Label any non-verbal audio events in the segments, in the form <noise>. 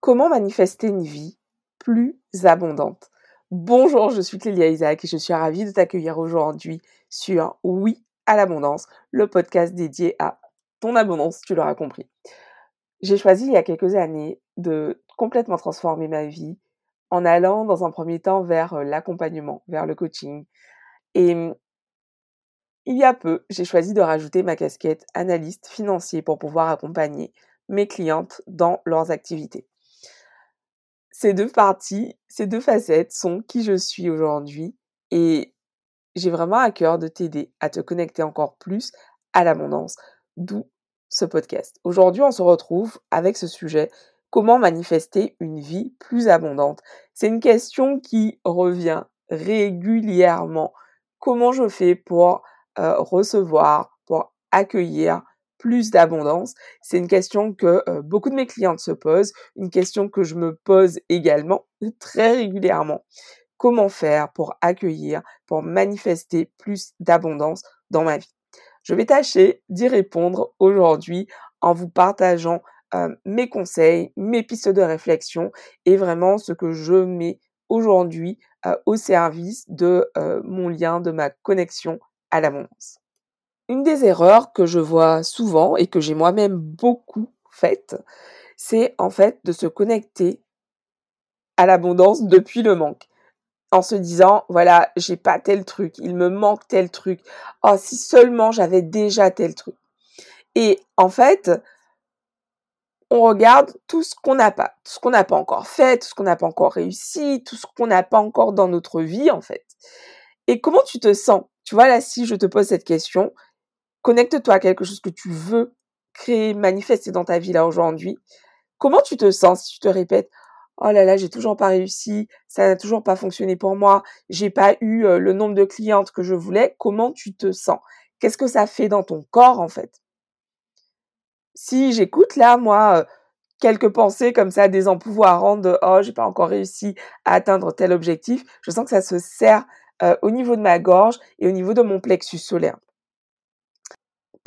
Comment manifester une vie plus abondante Bonjour, je suis Clélia Isaac et je suis ravie de t'accueillir aujourd'hui sur Oui à l'abondance, le podcast dédié à ton abondance, tu l'auras compris. J'ai choisi il y a quelques années de complètement transformer ma vie en allant dans un premier temps vers euh, l'accompagnement, vers le coaching. Et mmh, il y a peu, j'ai choisi de rajouter ma casquette analyste financier pour pouvoir accompagner mes clientes dans leurs activités ces deux parties, ces deux facettes sont qui je suis aujourd'hui et j'ai vraiment à cœur de t'aider à te connecter encore plus à l'abondance, d'où ce podcast. Aujourd'hui, on se retrouve avec ce sujet, comment manifester une vie plus abondante. C'est une question qui revient régulièrement. Comment je fais pour euh, recevoir, pour accueillir plus d'abondance C'est une question que euh, beaucoup de mes clientes se posent, une question que je me pose également très régulièrement. Comment faire pour accueillir, pour manifester plus d'abondance dans ma vie? Je vais tâcher d'y répondre aujourd'hui en vous partageant euh, mes conseils, mes pistes de réflexion et vraiment ce que je mets aujourd'hui euh, au service de mon lien, de ma connexion à l'abondance. Une des erreurs que je vois souvent et que j'ai moi-même beaucoup faites, c'est en fait de se connecter à l'abondance depuis le manque. En se disant, voilà, j'ai pas tel truc, il me manque tel truc. Oh, si seulement j'avais déjà tel truc. Et en fait, on regarde tout ce qu'on n'a pas, tout ce qu'on n'a pas encore fait, tout ce qu'on n'a pas encore réussi, tout ce qu'on n'a pas encore dans notre vie, en fait. Et comment tu te sens? Tu vois, là, si je te pose cette question, Connecte-toi à quelque chose que tu veux créer, manifester dans ta vie là aujourd'hui. Comment tu te sens si tu te répètes Oh là là, j'ai toujours pas réussi, ça n'a toujours pas fonctionné pour moi, j'ai pas eu euh, le nombre de clientes que je voulais. Comment tu te sens? Qu'est-ce que ça fait dans ton corps en fait? Si j'écoute là, moi, euh, quelques pensées comme ça des empouvoirants de oh j'ai pas encore réussi à atteindre tel objectif, je sens que ça se serre euh, au niveau de ma gorge et au niveau de mon plexus solaire.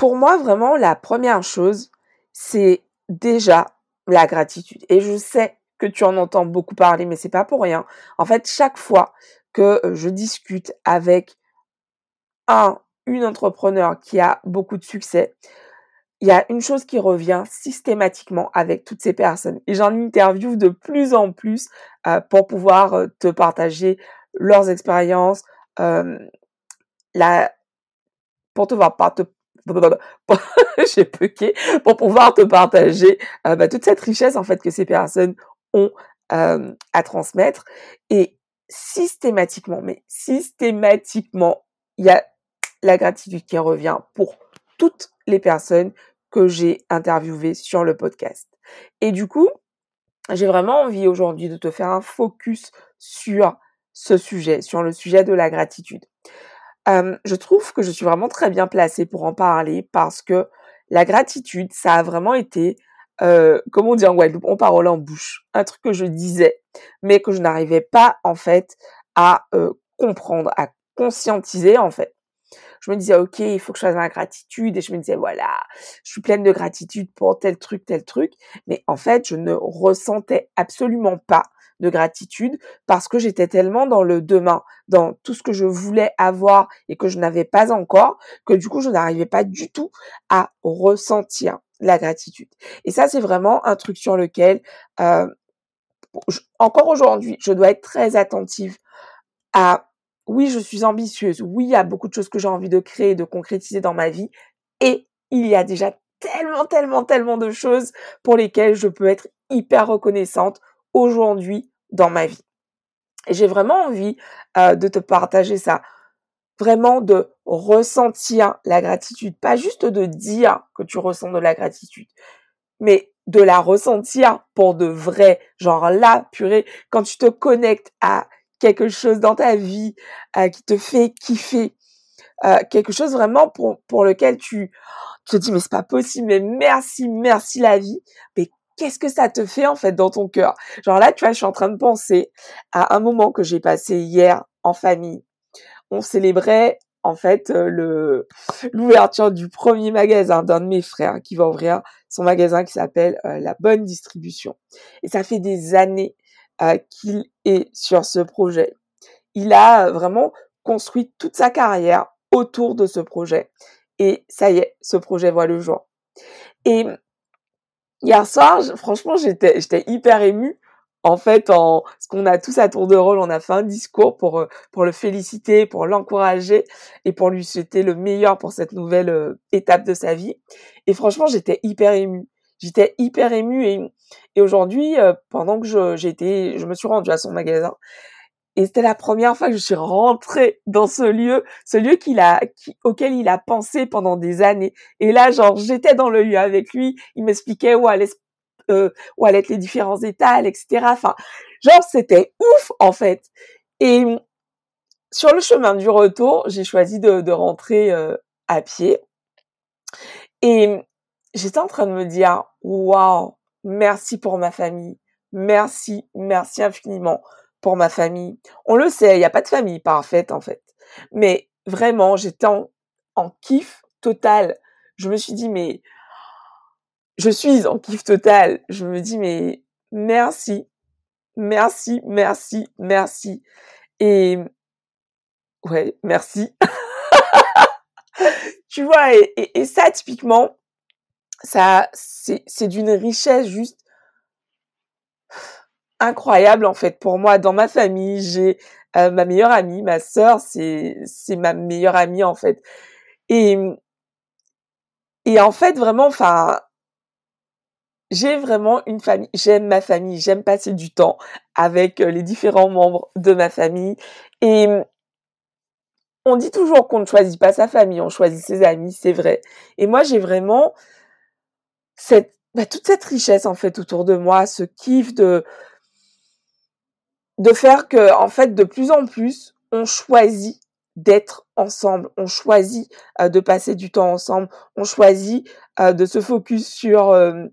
Pour moi, vraiment, la première chose, c'est déjà la gratitude. Et je sais que tu en entends beaucoup parler, mais c'est pas pour rien. En fait, chaque fois que euh, je discute avec un, une entrepreneur qui a beaucoup de succès, il y a une chose qui revient systématiquement avec toutes ces personnes. Et j'en interview de plus en plus euh, pour pouvoir euh, te partager leurs expériences, pour te voir, te <laughs> j'ai pucké pour pouvoir te partager euh, bah, toute cette richesse en fait que ces personnes ont euh, à transmettre. Et systématiquement mais systématiquement il y a la gratitude qui revient pour toutes les personnes que j'ai interviewées sur le podcast. Et du coup j'ai vraiment envie aujourd'hui de te faire un focus sur ce sujet sur le sujet de la gratitude je trouve que je suis vraiment très bien placée pour en parler parce que la gratitude, ça a vraiment été, euh, comme on dit en Guadeloupe, on parole en bouche, un truc que je disais, mais que je n'arrivais pas en fait à comprendre, à conscientiser en fait. Je me disais, ok, il faut que je fasse ma gratitude, et je me disais, voilà, je suis pleine de gratitude pour tel truc, tel truc, mais en fait, je ne ressentais absolument pas de gratitude parce que j'étais tellement dans le demain, dans tout ce que je voulais avoir et que je n'avais pas encore, que du coup, je n'arrivais pas du tout à ressentir la gratitude. Et ça, c'est vraiment un truc sur lequel, euh, encore aujourd'hui, je dois être très attentive à, oui, je suis ambitieuse, oui, il y a beaucoup de choses que j'ai envie de créer, de concrétiser dans ma vie, et il y a déjà tellement, tellement, tellement de choses pour lesquelles je peux être hyper reconnaissante aujourd'hui dans ma vie. Et j'ai vraiment envie de te partager ça. Vraiment de ressentir la gratitude. Pas juste de dire que tu ressens de la gratitude, mais de la ressentir pour de vrai. Genre là, purée, quand tu te connectes à quelque chose dans ta vie euh, qui te fait kiffer, euh, quelque chose vraiment pour, lequel tu, te dis mais c'est pas possible, mais merci, merci la vie. Qu'est-ce que ça te fait en fait dans ton cœur? Genre là, tu vois, je suis en train de penser à un moment que j'ai passé hier en famille. On célébrait en fait le <laughs> l'ouverture du premier magasin d'un de mes frères qui va ouvrir son magasin qui s'appelle La Bonne Distribution. Et ça fait des années qu'il est sur ce projet. Il a vraiment construit toute sa carrière autour de ce projet. Et ça y est, ce projet voit le jour. Et hier soir, franchement, j'étais, j'étais hyper émue. En fait, en, ce qu'on a tous à tour de rôle, on a fait un discours pour, euh, pour le féliciter, pour l'encourager et pour lui souhaiter le meilleur pour cette nouvelle euh, étape de sa vie. Et franchement, j'étais hyper émue. J'étais hyper émue et, et aujourd'hui, euh, pendant que je, été, je me suis rendue à son magasin, et c'était la première fois que je suis rentrée dans ce lieu, ce lieu qu'il a, auquel il a pensé pendant des années. Et là, genre, j'étais dans le lieu avec lui. Il m'expliquait où allaient, euh, où allaient être les différents étals, etc. Enfin, genre, c'était ouf, en fait. Et sur le chemin du retour, j'ai choisi de, de rentrer euh, à pied. Et j'étais en train de me dire, waouh, merci pour ma famille. Merci, merci infiniment pour ma famille. On le sait, il n'y a pas de famille parfaite en fait. Mais vraiment, j'étais en, kiff total. Je me suis dit, mais je suis en kiff total. Je me dis, mais merci, merci, merci, merci. Et ouais, merci. <laughs> tu vois, et, et ça, typiquement, ça, c'est d'une richesse juste incroyable en fait pour moi. Dans ma famille, j'ai euh, ma meilleure amie, ma sœur, c'est c'est ma meilleure amie en fait. Et et en fait vraiment, enfin, j'ai vraiment une famille. J'aime ma famille. J'aime passer du temps avec euh, les différents membres de ma famille. Et on dit toujours qu'on ne choisit pas sa famille, on choisit ses amis, c'est vrai. Et moi, j'ai vraiment cette, bah, toute cette richesse en fait autour de moi, ce kiff de de faire que, en fait, de plus en plus, on choisit d'être ensemble, on choisit euh, de passer du temps ensemble, on choisit euh, de se focus sur euh,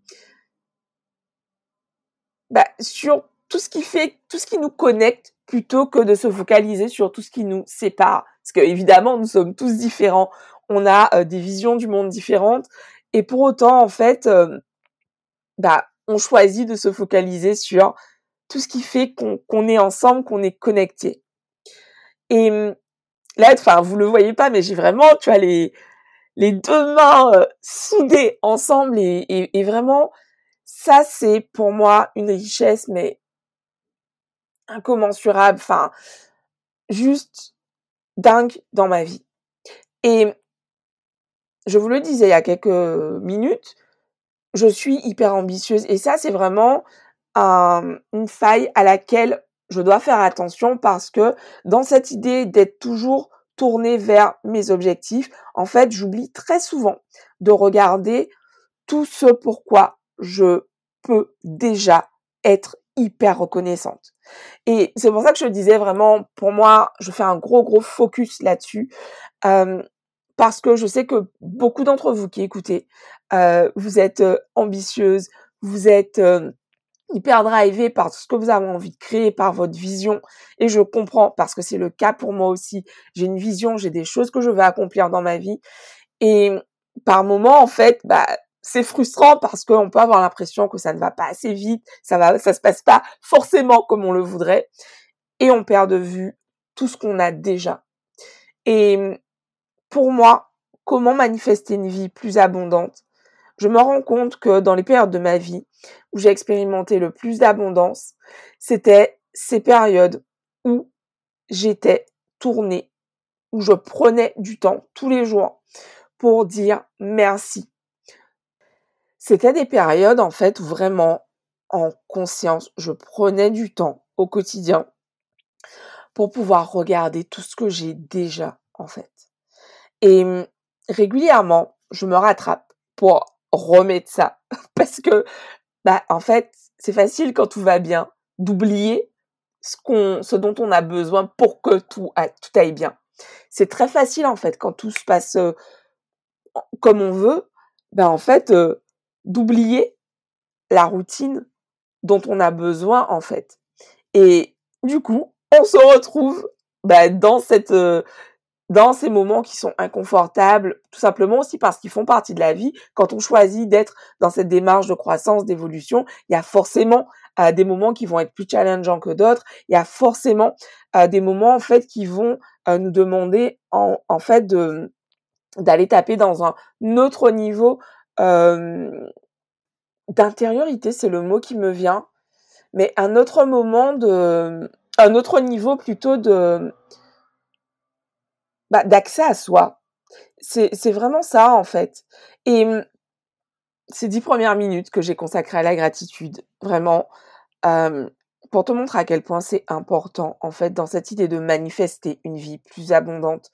bah, sur tout ce qui fait, tout ce qui nous connecte plutôt que de se focaliser sur tout ce qui nous sépare. Parce que évidemment, nous sommes tous différents, on a des visions du monde différentes, et pour autant, en fait, bah, on choisit de se focaliser sur tout ce qui fait qu'on est ensemble, qu'on est connecté. Et hum, là, enfin, vous le voyez pas, mais j'ai vraiment, tu vois, les, les deux mains euh, soudées ensemble et, vraiment, ça, c'est pour moi une richesse, mais incommensurable, enfin, juste dingue dans ma vie. Et je vous le disais il y a quelques minutes, je suis hyper ambitieuse et ça, c'est vraiment une faille à laquelle je dois faire attention parce que dans cette idée d'être toujours tourné vers mes objectifs, en fait, j'oublie très souvent de regarder tout ce pourquoi je peux déjà être hyper reconnaissante. Et c'est pour ça que je disais vraiment, pour moi, je fais un gros, gros focus là-dessus. parce que je sais que beaucoup d'entre vous qui écoutez, euh, vous êtes euh, ambitieuses, vous êtes hyper drivé par ce que vous avez envie de créer, par votre vision. Et je comprends parce que c'est le cas pour moi aussi. J'ai une vision, j'ai des choses que je veux accomplir dans ma vie. Et par moment, en fait, bah, c'est frustrant parce qu'on peut avoir l'impression que ça ne va pas assez vite, ça va, ça se passe pas forcément comme on le voudrait. Et on perd de vue tout ce qu'on a déjà. Et pour moi, comment manifester une vie plus abondante? Je me rends compte que dans les périodes de ma vie, où j'ai expérimenté le plus d'abondance, c'était ces périodes où j'étais tournée, où je prenais du temps tous les jours pour dire merci. C'était des périodes en fait où vraiment en conscience, je prenais du temps au quotidien pour pouvoir regarder tout ce que j'ai déjà en fait. Et hum, régulièrement, je me rattrape pour remettre ça <laughs> parce que bah en fait, c'est facile quand tout va bien d'oublier ce qu'on ce dont on a besoin pour que tout tout aille bien. C'est très facile en fait quand tout se passe euh, comme on veut, bah en fait euh, d'oublier la routine dont on a besoin en fait. Et du coup, on se retrouve bah, dans cette euh, dans ces moments qui sont inconfortables, tout simplement aussi parce qu'ils font partie de la vie. Quand on choisit d'être dans cette démarche de croissance, d'évolution, il y a forcément euh, des moments qui vont être plus challengeants que d'autres. Il y a forcément euh, des moments en fait qui vont euh, nous demander en, fait d'aller taper dans un autre niveau d'intériorité, c'est le mot qui me vient, mais un autre moment de un autre niveau plutôt de bah, d'accès à soi. C'est, vraiment ça, en fait. Et mmh, ces dix premières minutes que j'ai consacrées à la gratitude, vraiment, pour te montrer à quel point c'est important, en fait, dans cette idée de manifester une vie plus abondante.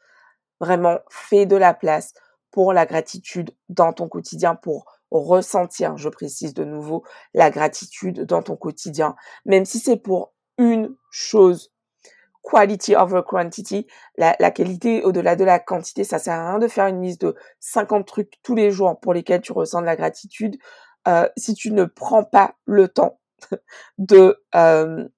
Vraiment, fais de la place pour la gratitude dans ton quotidien, pour ressentir, je précise de nouveau, la gratitude dans ton quotidien, même si c'est pour une chose quality over quantity, la, qualité au-delà de la quantité. Ça sert à rien de faire une liste de 50 trucs tous les jours pour lesquels tu ressens de la gratitude euh, si tu ne prends pas le temps <laughs> de euh,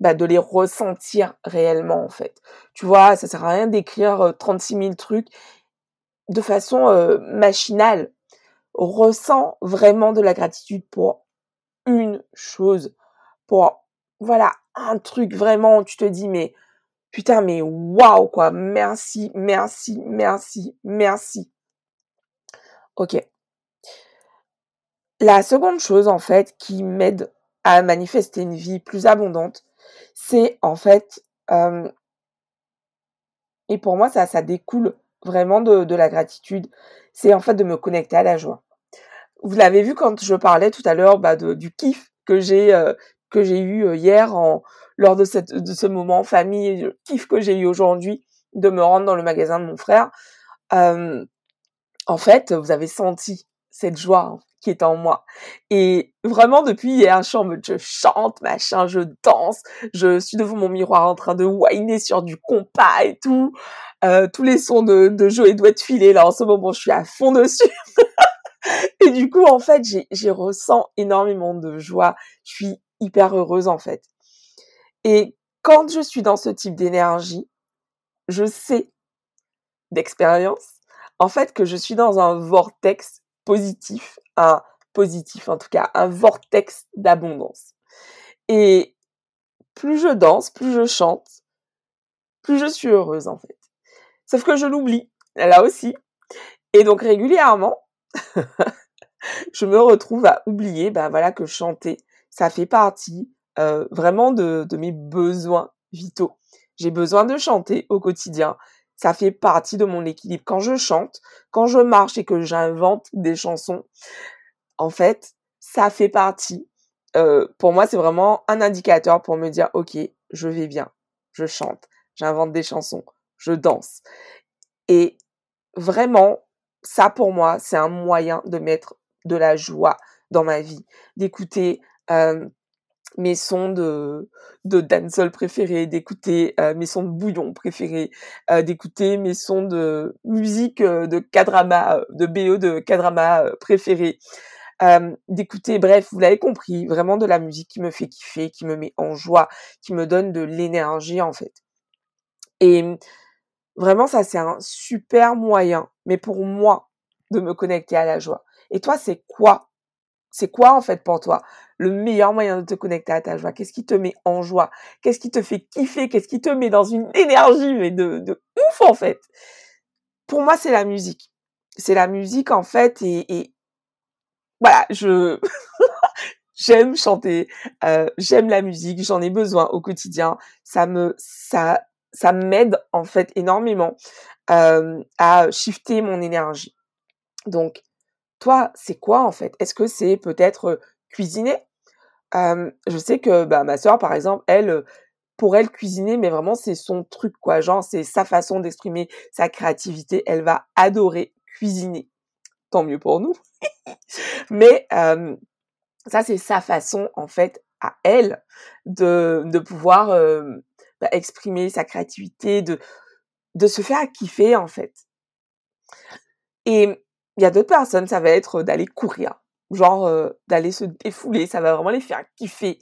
bah, de les ressentir réellement en fait. Tu vois, ça sert à rien d'écrire 36 euh, 000 trucs de façon machinale. Ressens vraiment de la gratitude pour une chose, pour voilà un truc vraiment, tu te dis, mais putain, mais waouh, quoi, merci, merci, merci, merci. Ok. La seconde chose, en fait, qui m'aide à manifester une vie plus abondante, c'est en fait, et pour moi, ça, ça découle vraiment de, la gratitude, c'est en fait de me connecter à la joie. Vous l'avez vu quand je parlais tout à l'heure bah, du kiff que j'ai que j'ai eu euh, hier en, lors de, ce moment en famille, le kiff que j'ai eu aujourd'hui de me rendre dans le magasin de mon frère. Euh, en fait, vous avez senti cette joie qui est en moi. Et vraiment, depuis hier, je chante, machin, je danse, je suis devant mon miroir en train de whiner sur du compas et tout. Euh, tous les sons de, de Joe doigts de filer, là, en ce moment, je suis à fond dessus. <laughs> et du coup, en fait, j'ai ressens énormément de joie. Je suis hyper heureuse en fait. Et quand je suis dans ce type d'énergie, je sais d'expérience, en fait, que je suis dans un vortex positif, un positif en tout cas, un vortex d'abondance. Et plus je danse, plus je chante, plus je suis heureuse en fait. Sauf que je l'oublie, là aussi. Et donc régulièrement, <laughs> je me retrouve à oublier, ben voilà, que chanter, ça fait partie vraiment de, mes besoins vitaux. J'ai besoin de chanter au quotidien. Ça fait partie de mon équilibre. Quand je chante, quand je marche et que j'invente des chansons, en fait, ça fait partie. Pour moi, c'est vraiment un indicateur pour me dire, ok, je vais bien, je chante, j'invente des chansons, je danse. Et vraiment, ça pour moi, c'est un moyen de mettre de la joie dans ma vie, d'écouter mes sons de, de dancehall préférés, d'écouter euh, mes sons de bouillon préférés, d'écouter mes sons de musique de kadrama, de BO de kadrama préférés, d'écouter, bref, vous l'avez compris, vraiment de la musique qui me fait kiffer, qui me met en joie, qui me donne de l'énergie en fait. Et vraiment, ça c'est un super moyen, mais pour moi, de me connecter à la joie. Et toi, c'est quoi c'est quoi en fait pour toi le meilleur moyen de te connecter à ta joie? Qu'est-ce qui te met en joie? Qu'est-ce qui te fait kiffer? Qu'est-ce qui te met dans une énergie de, ouf en fait? Pour moi, c'est la musique. C'est la musique en fait et, et voilà, je <laughs> j'aime chanter, euh, j'aime la musique, j'en ai besoin au quotidien. Ça me ça ça m'aide en fait énormément euh, à shifter mon énergie. Donc toi, c'est quoi en fait? Est-ce que c'est peut-être cuisiner? Je sais que bah, ma soeur, par exemple, elle, pour elle, cuisiner, mais vraiment, c'est son truc, quoi. Genre, c'est sa façon d'exprimer sa créativité. Elle va adorer cuisiner. Tant mieux pour nous. <laughs> mais ça, c'est sa façon, en fait, à elle, de, de pouvoir bah, exprimer sa créativité, de, de se faire kiffer, en fait. Et il y a d'autres personnes, ça va être d'aller courir, genre d'aller se défouler, ça va vraiment les faire kiffer.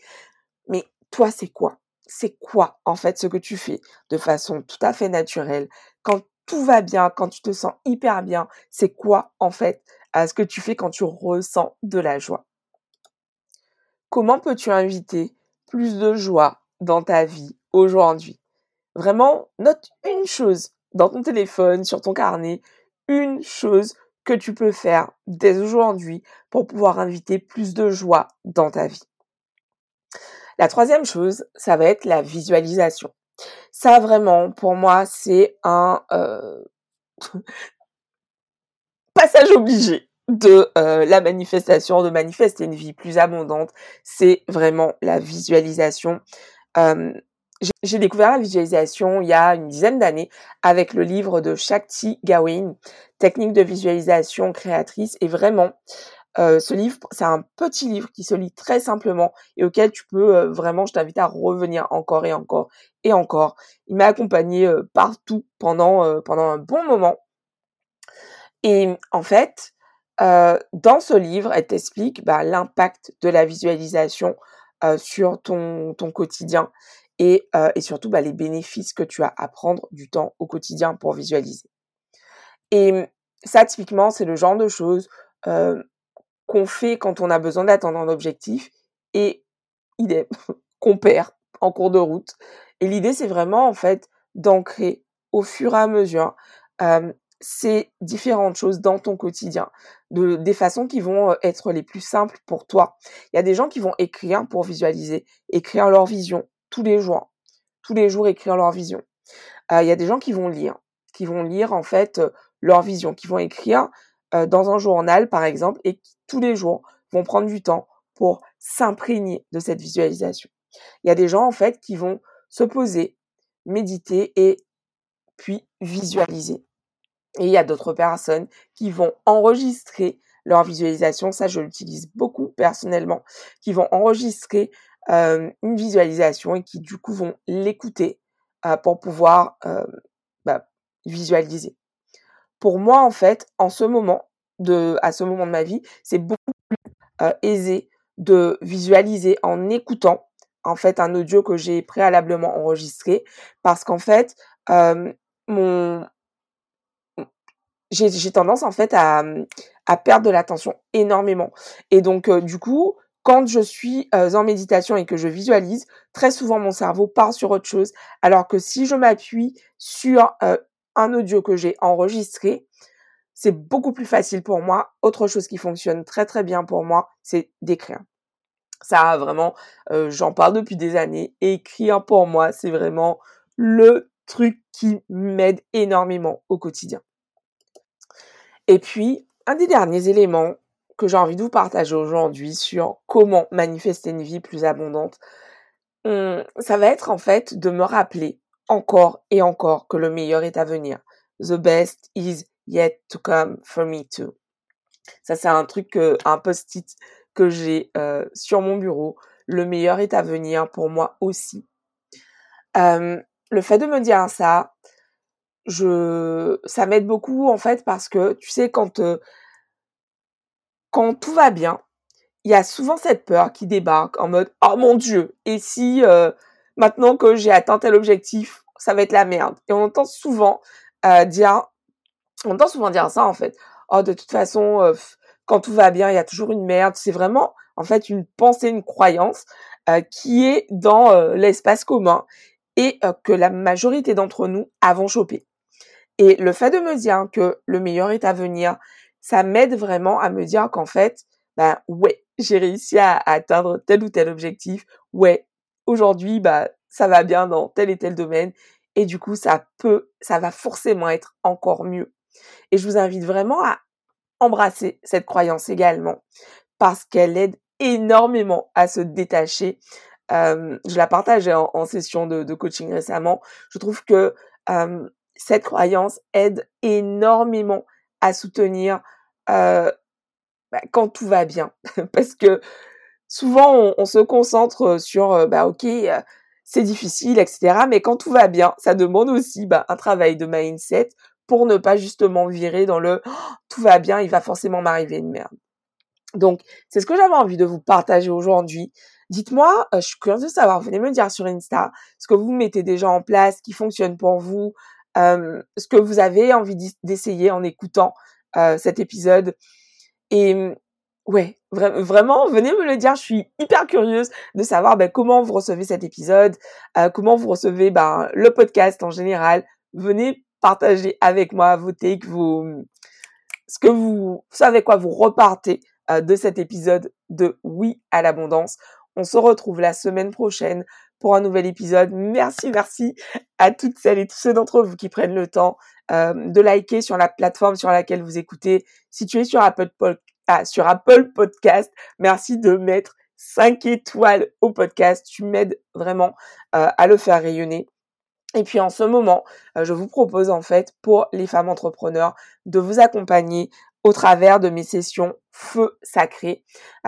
Mais toi, c'est quoi? C'est quoi en fait ce que tu fais de façon tout à fait naturelle? Quand tout va bien, quand tu te sens hyper bien, c'est quoi en fait ce que tu fais quand tu ressens de la joie? Comment peux-tu inviter plus de joie dans ta vie aujourd'hui? Vraiment, note une chose dans ton téléphone, sur ton carnet, une chose que tu peux faire dès aujourd'hui pour pouvoir inviter plus de joie dans ta vie. La troisième chose, ça va être la visualisation. Ça vraiment, pour moi, c'est un euh, <laughs> passage obligé de euh, la manifestation, de manifester une vie plus abondante. C'est vraiment la visualisation. Euh, j'ai découvert la visualisation il y a une dizaine d'années avec le livre de Shakti Gawain, Technique de visualisation créatrice. Et vraiment, euh, ce livre, c'est un petit livre qui se lit très simplement et auquel tu peux euh, vraiment, je t'invite à revenir encore et encore et encore. Il m'a accompagné euh, partout pendant pendant un bon moment. Et en fait, dans ce livre, elle t'explique bah, l'impact de la visualisation sur ton quotidien et, et surtout bah, les bénéfices que tu as à prendre du temps au quotidien pour visualiser. Et ça, typiquement, c'est le genre de choses qu'on fait quand on a besoin d'atteindre un objectif et il est <laughs> qu'on perd en cours de route. Et l'idée, c'est vraiment, en fait, d'ancrer au fur et à mesure ces différentes choses dans ton quotidien, de, des façons qui vont être les plus simples pour toi. Il y a des gens qui vont écrire pour visualiser, écrire leur vision, tous les jours. Tous les jours écrire leur vision. Euh, il y a des gens qui vont lire, qui vont lire en fait euh, leur vision, qui vont écrire euh, dans un journal par exemple et qui tous les jours vont prendre du temps pour s'imprégner de cette visualisation. Il y a des gens en fait qui vont se poser, méditer et puis visualiser. Et il y a d'autres personnes qui vont enregistrer leur visualisation, ça je l'utilise beaucoup personnellement, qui vont enregistrer euh, une visualisation et qui du coup vont l'écouter euh, pour pouvoir euh, bah, visualiser. Pour moi, en fait, en ce moment, de, à ce moment de ma vie, c'est beaucoup plus aisé de visualiser en écoutant en fait un audio que j'ai préalablement enregistré parce qu'en fait mon j'ai tendance en fait à, à perdre de l'attention énormément et donc du coup quand je suis en méditation et que je visualise, très souvent mon cerveau part sur autre chose, alors que si je m'appuie sur un audio que j'ai enregistré, c'est beaucoup plus facile pour moi. Autre chose qui fonctionne très très bien pour moi, c'est d'écrire. Ça vraiment, j'en parle depuis des années. Écrire pour moi, c'est vraiment le truc qui m'aide énormément au quotidien. Et puis, un des derniers éléments que j'ai envie de vous partager aujourd'hui sur comment manifester une vie plus abondante, hum, ça va être en fait de me rappeler encore et encore que le meilleur est à venir. The best is yet to come for me too. Ça, c'est un truc, un post-it que j'ai euh, sur mon bureau. Le meilleur est à venir pour moi aussi. le fait de me dire ça, je, ça m'aide beaucoup en fait parce que tu sais quand euh, quand tout va bien, il y a souvent cette peur qui débarque en mode oh mon dieu et si euh, maintenant que j'ai atteint tel objectif ça va être la merde. Et on entend souvent euh, dire on entend souvent dire ça en fait oh de toute façon quand tout va bien il y a toujours une merde. C'est vraiment en fait une pensée une croyance qui est dans l'espace commun et que la majorité d'entre nous avons chopé et le fait de me dire que le meilleur est à venir ça m'aide vraiment à me dire qu'en fait, bah ouais, <laughs> j'ai réussi à, atteindre tel ou tel objectif. Ouais, aujourd'hui, bah ça va bien dans tel et tel domaine. Et du coup, ça peut, ça va forcément être encore mieux. Et je vous invite vraiment à embrasser cette croyance également parce qu'elle aide énormément à se détacher. Euh, je la partageais en, session de, coaching récemment. Je trouve que euh, cette croyance aide énormément à soutenir bah, quand tout va bien. <laughs> Parce que souvent, on, se concentre sur, bah ok, c'est difficile, etc. Mais quand tout va bien, ça demande aussi bah, un travail de mindset pour ne pas justement virer dans le «Oh, tout va bien, il va forcément m'arriver une merde. Donc, c'est ce que j'avais envie de vous partager aujourd'hui. Dites-moi, je suis curieuse de savoir, venez me dire sur Insta ce que vous mettez déjà en place, qui fonctionne pour vous, ce que vous avez envie d'essayer en écoutant cet épisode. Et ouais, vraiment, venez me le dire. Je suis hyper curieuse de savoir ben, comment vous recevez cet épisode, comment vous recevez ben, le podcast en général. Venez partager avec moi vos takes, vos, ce que vous, savez quoi vous repartez de cet épisode de Oui à l'abondance. On se retrouve la semaine prochaine pour un nouvel épisode. Merci, merci à toutes celles et tous ceux d'entre vous qui prennent le temps euh, de liker sur la plateforme sur laquelle vous écoutez. Si tu es sur Apple, ah, Podcast, merci de mettre 5 étoiles au podcast. Tu m'aides vraiment euh, à le faire rayonner. Et puis en ce moment, euh, je vous propose en fait pour les femmes entrepreneurs de vous accompagner au travers de mes sessions Feu Sacré.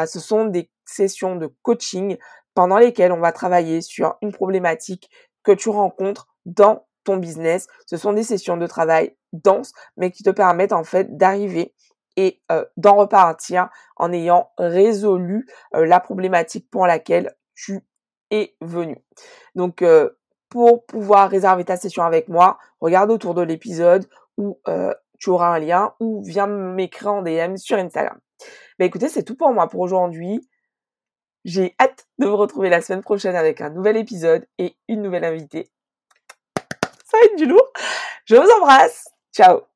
ce sont des sessions de coaching pendant lesquelles on va travailler sur une problématique que tu rencontres dans ton business. Ce sont des sessions de travail denses, mais qui te permettent en fait d'arriver et euh, d'en repartir en ayant résolu euh, la problématique pour laquelle tu es venu. Donc, euh, pour pouvoir réserver ta session avec moi, regarde autour de l'épisode où tu auras un lien ou viens m'écrire en DM sur Instagram. Mais écoutez, c'est tout pour moi pour aujourd'hui. J'ai hâte de vous retrouver la semaine prochaine avec un nouvel épisode et une nouvelle invitée. Ça va être du lourd. Je vous embrasse. Ciao